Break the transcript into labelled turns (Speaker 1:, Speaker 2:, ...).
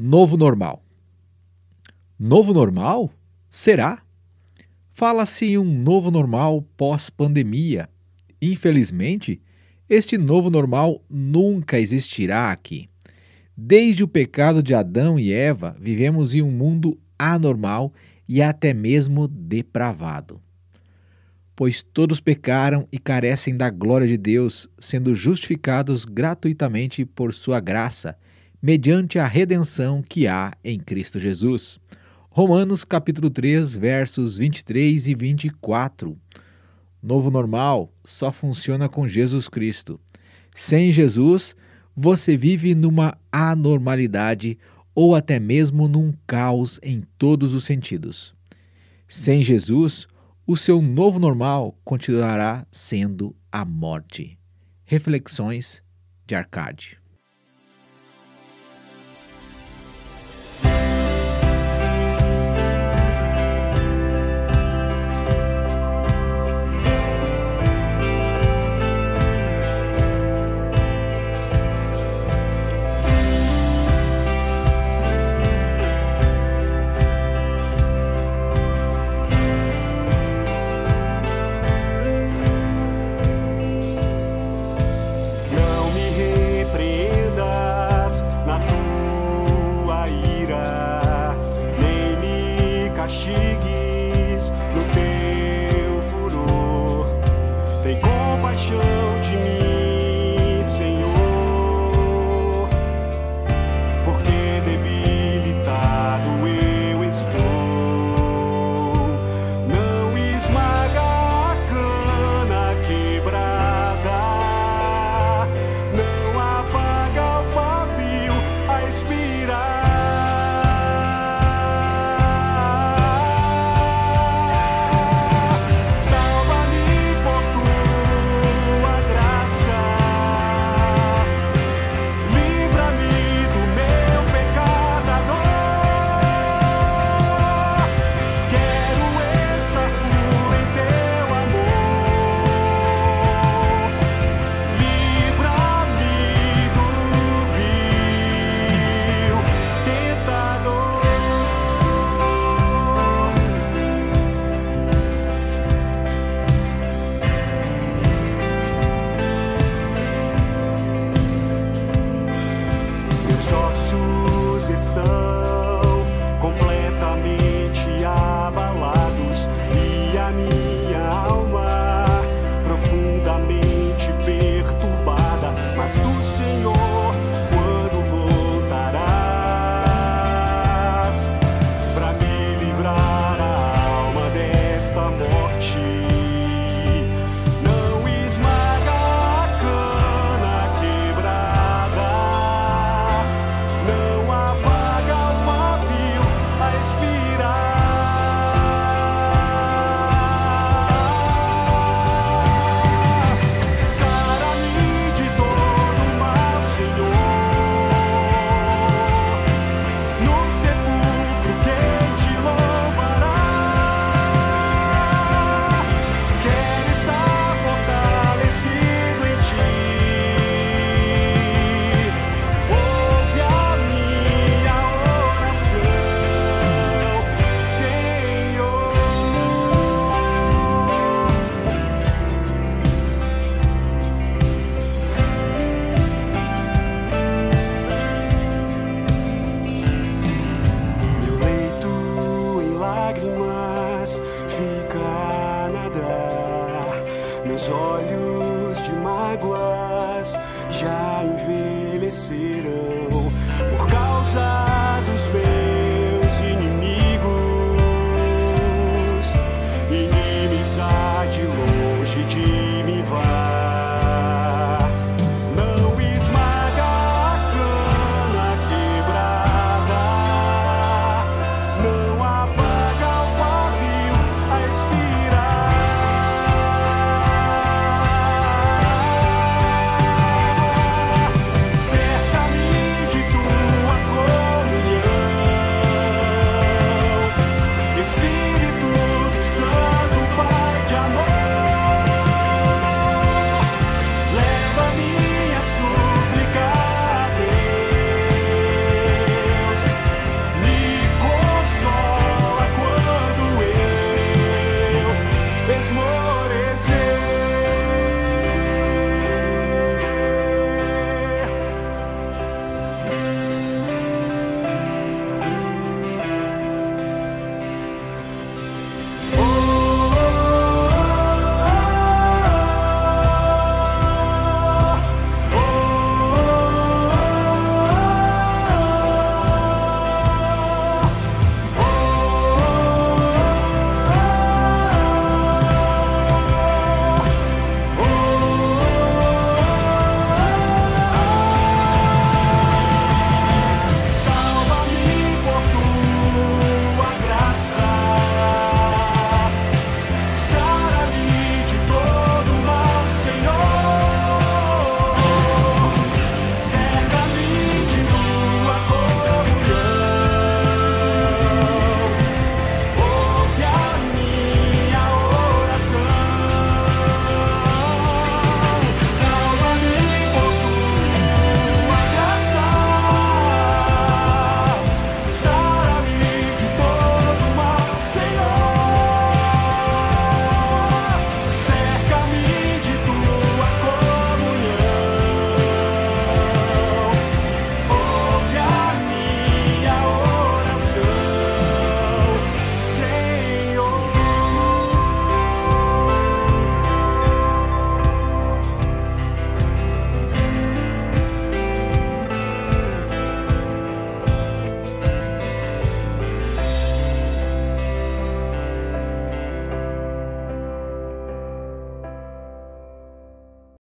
Speaker 1: Novo normal. Novo normal? Será? Fala-se em um novo normal pós-pandemia. Infelizmente, este novo normal nunca existirá aqui. Desde o pecado de Adão e Eva, vivemos em um mundo anormal e até mesmo depravado. Pois todos pecaram e carecem da glória de Deus, sendo justificados gratuitamente por sua graça, mediante a redenção que há em Cristo Jesus. Romanos capítulo 3, versos 23 e 24. Novo normal só funciona com Jesus Cristo. Sem Jesus, você vive numa anormalidade ou até mesmo num caos em todos os sentidos. Sem Jesus, o seu novo normal continuará sendo a morte. Reflexões de Arcade.
Speaker 2: sure Meus olhos de mágoas já envelheceram por causa dos meus inimigos.